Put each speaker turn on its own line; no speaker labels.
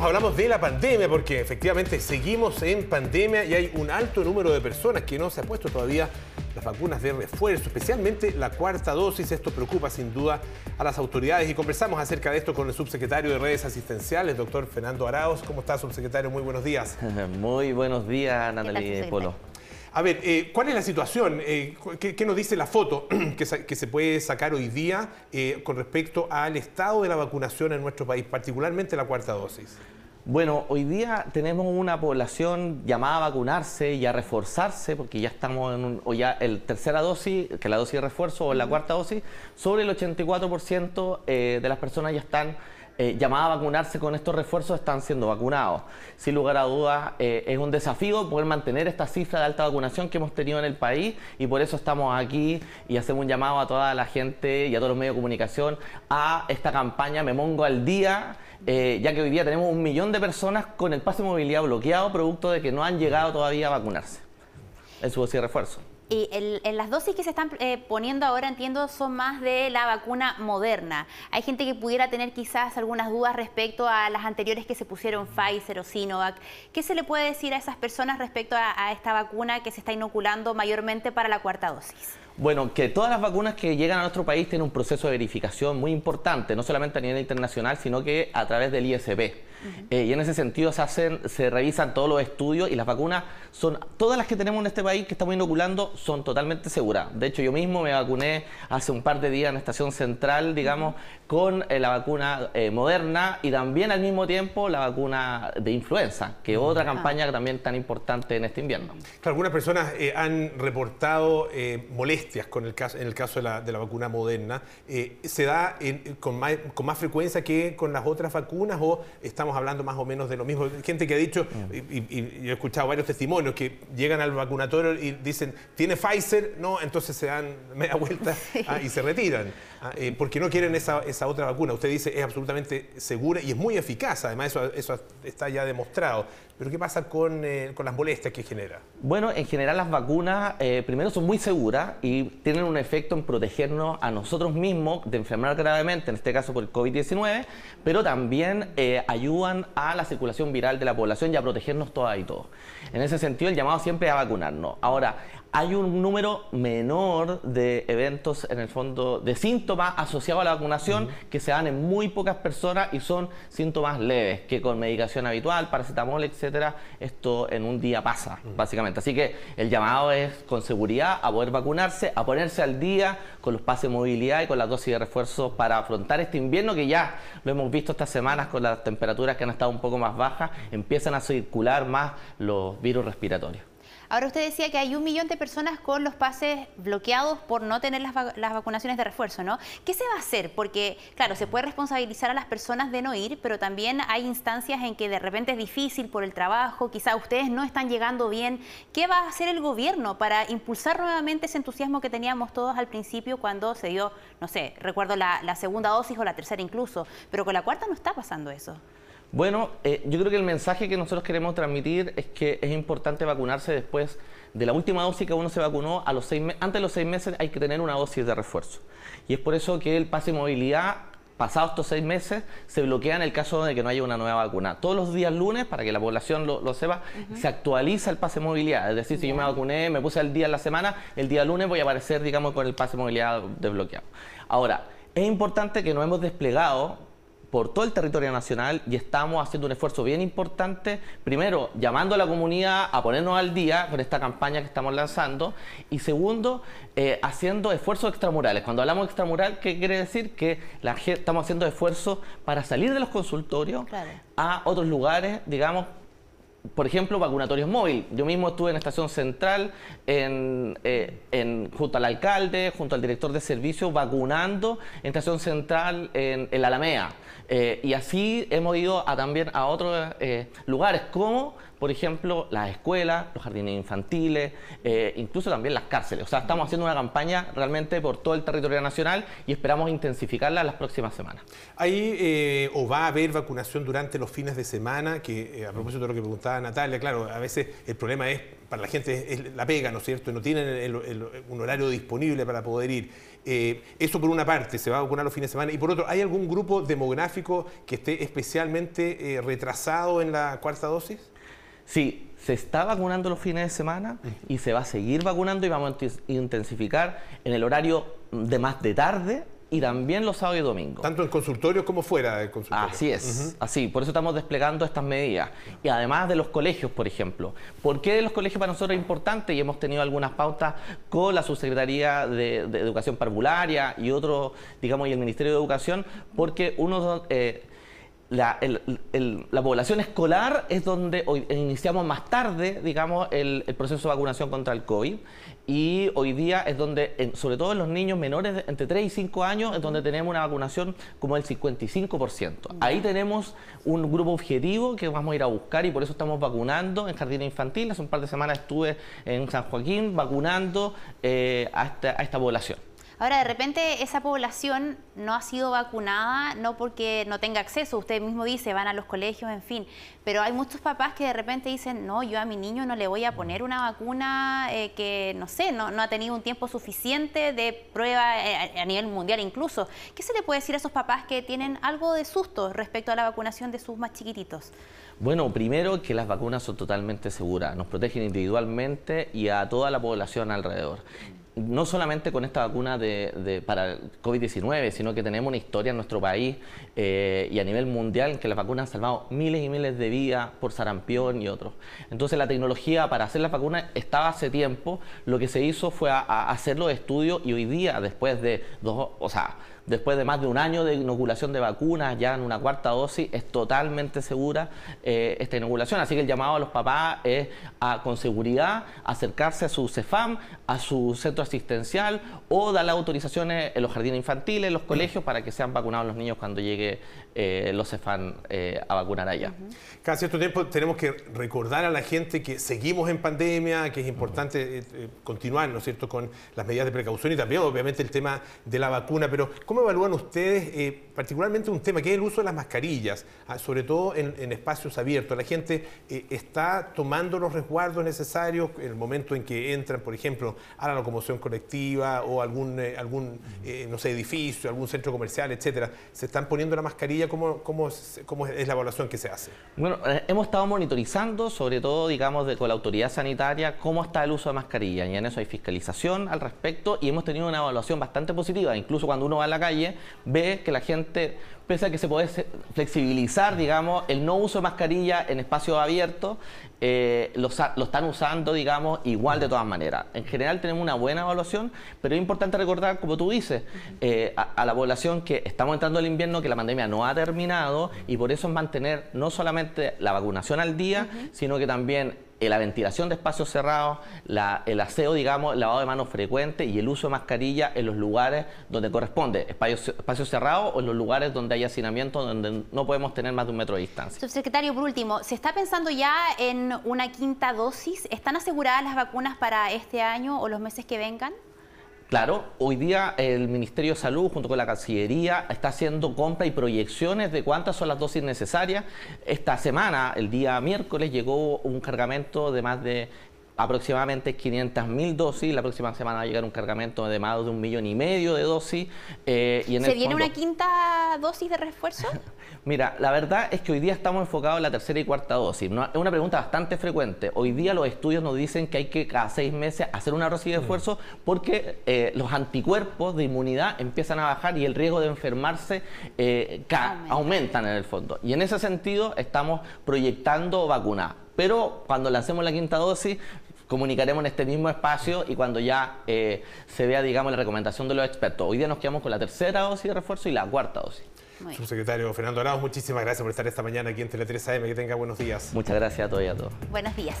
Hablamos de la pandemia porque efectivamente seguimos en pandemia y hay un alto número de personas que no se ha puesto todavía las vacunas de refuerzo, especialmente la cuarta dosis. Esto preocupa sin duda a las autoridades y conversamos acerca de esto con el subsecretario de redes asistenciales, doctor Fernando Arauz. ¿Cómo está, subsecretario? Muy buenos días.
Muy buenos días, Natalie Polo.
A ver, eh, ¿cuál es la situación? Eh, ¿qué, nos dice la foto que, se puede sacar hoy día eh, con respecto al estado de la vacunación en nuestro país, particularmente la cuarta dosis?
Bueno, hoy día tenemos una población llamada a vacunarse y a reforzarse, porque ya estamos en o ya el tercera dosis, que es la dosis de refuerzo, o la cuarta dosis, sobre el 84% de las personas ya están eh, llamadas a vacunarse con estos refuerzos están siendo vacunados. Sin lugar a dudas, eh, es un desafío poder mantener esta cifra de alta vacunación que hemos tenido en el país y por eso estamos aquí y hacemos un llamado a toda la gente y a todos los medios de comunicación a esta campaña Me Mongo al Día. Eh, ya que hoy día tenemos un millón de personas con el pase de movilidad bloqueado producto de que no han llegado todavía a vacunarse en su dosis de refuerzo.
Y en las dosis que se están eh, poniendo ahora, entiendo, son más de la vacuna moderna. Hay gente que pudiera tener quizás algunas dudas respecto a las anteriores que se pusieron Pfizer o Sinovac. ¿Qué se le puede decir a esas personas respecto a esta vacuna que se está inoculando mayormente para la cuarta dosis?
Bueno, que todas las vacunas que llegan a nuestro país tienen un proceso de verificación muy importante, no solamente a nivel internacional, sino que a través del ISP. Eh, y en ese sentido se hacen, se revisan todos los estudios y las vacunas son, todas las que tenemos en este país que estamos inoculando son totalmente seguras. De hecho, yo mismo me vacuné hace un par de días en Estación Central, digamos, con eh, la vacuna eh, moderna y también al mismo tiempo la vacuna de influenza, que es otra campaña también tan importante en este invierno.
algunas personas han reportado molestias con el caso, en el caso de la, de la vacuna moderna, eh, ¿se da con, más, con, más, frecuencia que con las otras vacunas o estamos hablando más o menos de lo mismo? Gente que ha dicho, mm. y, he escuchado varios testimonios, que llegan al vacunatorio y dicen, ¿tiene Pfizer? No, entonces se dan media vuelta ah, y se retiran, ah, eh, porque no quieren esa, esa, otra vacuna. Usted dice, es absolutamente segura y es muy eficaz, además eso, eso está ya demostrado. Pero ¿qué pasa con, eh, con las molestias que genera?
Bueno, en general las vacunas primero son muy seguras y tienen un efecto en protegernos a nosotros mismos de enfermar gravemente, en este caso por el COVID-19, pero también eh, ayudan a la circulación viral de la población y a protegernos todas y todos. En ese sentido, el llamado siempre es a vacunarnos. Ahora, hay un número menor de eventos, en el fondo, de síntomas asociados a la vacunación que se dan en muy pocas personas y son síntomas leves, que con medicación habitual, paracetamol, etcétera, esto en un día pasa, básicamente. Así que el llamado es con seguridad a poder vacunarse, a ponerse al día con los pases de movilidad y con la dosis de refuerzo para afrontar este invierno que ya lo hemos visto estas semanas con las temperaturas que han estado un poco más bajas, empiezan a circular más los virus respiratorios.
Ahora usted decía que hay un millón de personas con los pases bloqueados por no tener las, vacunaciones de refuerzo, ¿no? ¿Qué se va a hacer? Porque, claro, se puede responsabilizar a las personas de no ir, pero también hay instancias en que de repente es difícil por el trabajo, quizá ustedes no están llegando bien. ¿Qué va a hacer el gobierno para impulsar nuevamente ese entusiasmo que teníamos todos al principio cuando se dio, no sé, recuerdo la, la segunda dosis o la tercera incluso, pero con la cuarta no está pasando eso?
Bueno, eh, yo creo que el mensaje que nosotros queremos transmitir es que es importante vacunarse después de la última dosis que uno se vacunó. A los seis antes de los seis meses hay que tener una dosis de refuerzo. Y es por eso que el pase de movilidad pasados estos seis meses, se bloquea en el caso de que no haya una nueva vacuna. Todos los días lunes, para que la población lo, sepa, se actualiza el pase de movilidad. Es decir, si yo me vacuné, me puse al día en la semana, el día lunes voy a aparecer, digamos, con el pase de movilidad desbloqueado. Ahora, es importante que no hemos desplegado por todo el territorio nacional y estamos haciendo un esfuerzo bien importante, primero llamando a la comunidad a ponernos al día con esta campaña que estamos lanzando y segundo, eh, haciendo esfuerzos extramurales. Cuando hablamos de extramural, ¿qué quiere decir? Que la, estamos haciendo esfuerzos para salir de los consultorios a otros lugares, digamos, por ejemplo, vacunatorios móviles. Yo mismo estuve en Estación Central, eh, en, junto al alcalde, junto al director de servicios, vacunando en Estación Central en, la Alamea. Eh, y así hemos ido a, también a otros eh, lugares, como por ejemplo las escuelas, los jardines infantiles, incluso también las cárceles. O sea, estamos haciendo una campaña realmente por todo el territorio nacional y esperamos intensificarla en las próximas semanas.
¿Hay o va a haber vacunación durante los fines de semana? Que a propósito de lo que preguntaba pregunta Natalia, claro, a veces el problema es, para la gente es, la pega, ¿no es cierto? No tienen un horario disponible para poder ir. Eh, eso por una parte, se va a vacunar los fines de semana. Y por otro, ¿hay algún grupo demográfico que esté especialmente eh, retrasado en la cuarta dosis?
Sí, se está vacunando los fines de semana y se va a seguir vacunando y vamos a intensificar en el horario de más de tarde y también los sábados y domingos.
Tanto en consultorios como fuera del consultorio.
Así es, así. Por eso estamos desplegando estas medidas. Y además de los colegios, por ejemplo. ¿Por qué los colegios para nosotros es importante? Y hemos tenido algunas pautas con la Subsecretaría de, Educación Parvularia y otros, digamos, y el Ministerio de Educación, porque uno... Eh, la, población escolar es donde hoy iniciamos más tarde, digamos, el, proceso de vacunación contra el COVID. Y hoy día es donde, sobre todo en los niños menores de entre 3 y 5 años, es donde tenemos una vacunación como el 55%. Ahí tenemos un grupo objetivo que vamos a ir a buscar y por eso estamos vacunando en jardines infantiles. Hace un par de semanas estuve en San Joaquín vacunando eh, a esta población.
Ahora, de repente, esa población no ha sido vacunada, no porque no tenga acceso, usted mismo dice, van a los colegios, en fin, pero hay muchos papás que de repente dicen, no, yo a mi niño no le voy a poner una vacuna eh, que, no sé, no, ha tenido un tiempo suficiente de prueba eh, a nivel mundial incluso. ¿Qué se le puede decir a esos papás que tienen algo de susto respecto a la vacunación de sus más chiquititos?
Bueno, primero que las vacunas son totalmente seguras, nos protegen individualmente y a toda la población alrededor no solamente con esta vacuna de, para COVID-19, sino que tenemos una historia en nuestro país eh, y a nivel mundial en que las vacunas han salvado miles y miles de vidas por sarampión y otros. Entonces la tecnología para hacer las vacunas estaba hace tiempo, lo que se hizo fue hacer los estudios y hoy día, después de dos, o sea, después de más de un año de inoculación de vacunas, ya en una cuarta dosis, es totalmente segura eh, esta inoculación. Así que el llamado a los papás es a, con seguridad acercarse a su CEFAM, a su centro asistencial o dar las autorizaciones en los jardines infantiles, en los colegios, para que sean vacunados los niños cuando llegue eh, los CEFAM eh, a vacunar allá.
Cada cierto tiempo tenemos que recordar a la gente que seguimos en pandemia, que es importante continuar, ¿no es cierto?, con las medidas de precaución y también, obviamente, el tema de la vacuna, pero ¿Cómo evalúan ustedes eh, particularmente un tema que es el uso de las mascarillas, ah, sobre todo en, espacios abiertos? La gente eh, está tomando los resguardos necesarios en el momento en que entran, por ejemplo, a la locomoción colectiva o algún, eh, algún no sé, edificio, algún centro comercial, etcétera. ¿Se están poniendo la mascarilla? ¿Cómo, cómo, cómo es la evaluación que se hace?
Bueno, hemos estado monitorizando, sobre todo, digamos, con la autoridad sanitaria, cómo está el uso de mascarilla. Y en eso hay fiscalización al respecto y hemos tenido una evaluación bastante positiva. Incluso cuando uno va a la calle, ve que la gente, pese a que se puede flexibilizar, digamos, el no uso de mascarilla en espacios abiertos, eh, lo, están usando, digamos, igual de todas maneras. En general tenemos una buena evaluación, pero es importante recordar, como tú dices, eh, a, la población que estamos entrando al invierno, que la pandemia no ha terminado y por eso es mantener no solamente la vacunación al día, sino que también la ventilación de espacios cerrados, el aseo, digamos, el lavado de manos frecuente y el uso de mascarilla en los lugares donde corresponde, espacios, espacios cerrados o en los lugares donde hay hacinamiento, donde no podemos tener más de un metro de distancia.
Subsecretario, por último, ¿se está pensando ya en una quinta dosis? ¿Están aseguradas las vacunas para este año o los meses que vengan?
Claro, hoy día el Ministerio de Salud junto con la Cancillería está haciendo compra y proyecciones de cuántas son las dosis necesarias. Esta semana, el día miércoles, llegó un cargamento de más de aproximadamente 500.000 dosis. La próxima semana va a llegar un cargamento de más de un millón y medio de dosis.
Eh, y ¿Se viene una quinta dosis de refuerzo?
Mira, la verdad es que hoy día estamos enfocados en la tercera y cuarta dosis. Es una pregunta bastante frecuente. Hoy día los estudios nos dicen que hay que cada seis meses hacer una dosis de esfuerzo porque eh, los anticuerpos de inmunidad empiezan a bajar y el riesgo de enfermarse eh, aumentan en el fondo. Y en ese sentido estamos proyectando vacunar. Pero cuando lancemos la quinta dosis, comunicaremos en este mismo espacio y cuando ya eh, se vea, digamos, la recomendación de los expertos. Hoy día nos quedamos con la tercera dosis de refuerzo y la cuarta dosis.
Subsecretario Fernando Arauz, muchísimas gracias por estar esta mañana aquí en Tele 3 AM. Que tenga buenos días.
Muchas gracias a todos y a todos.
Buenos días.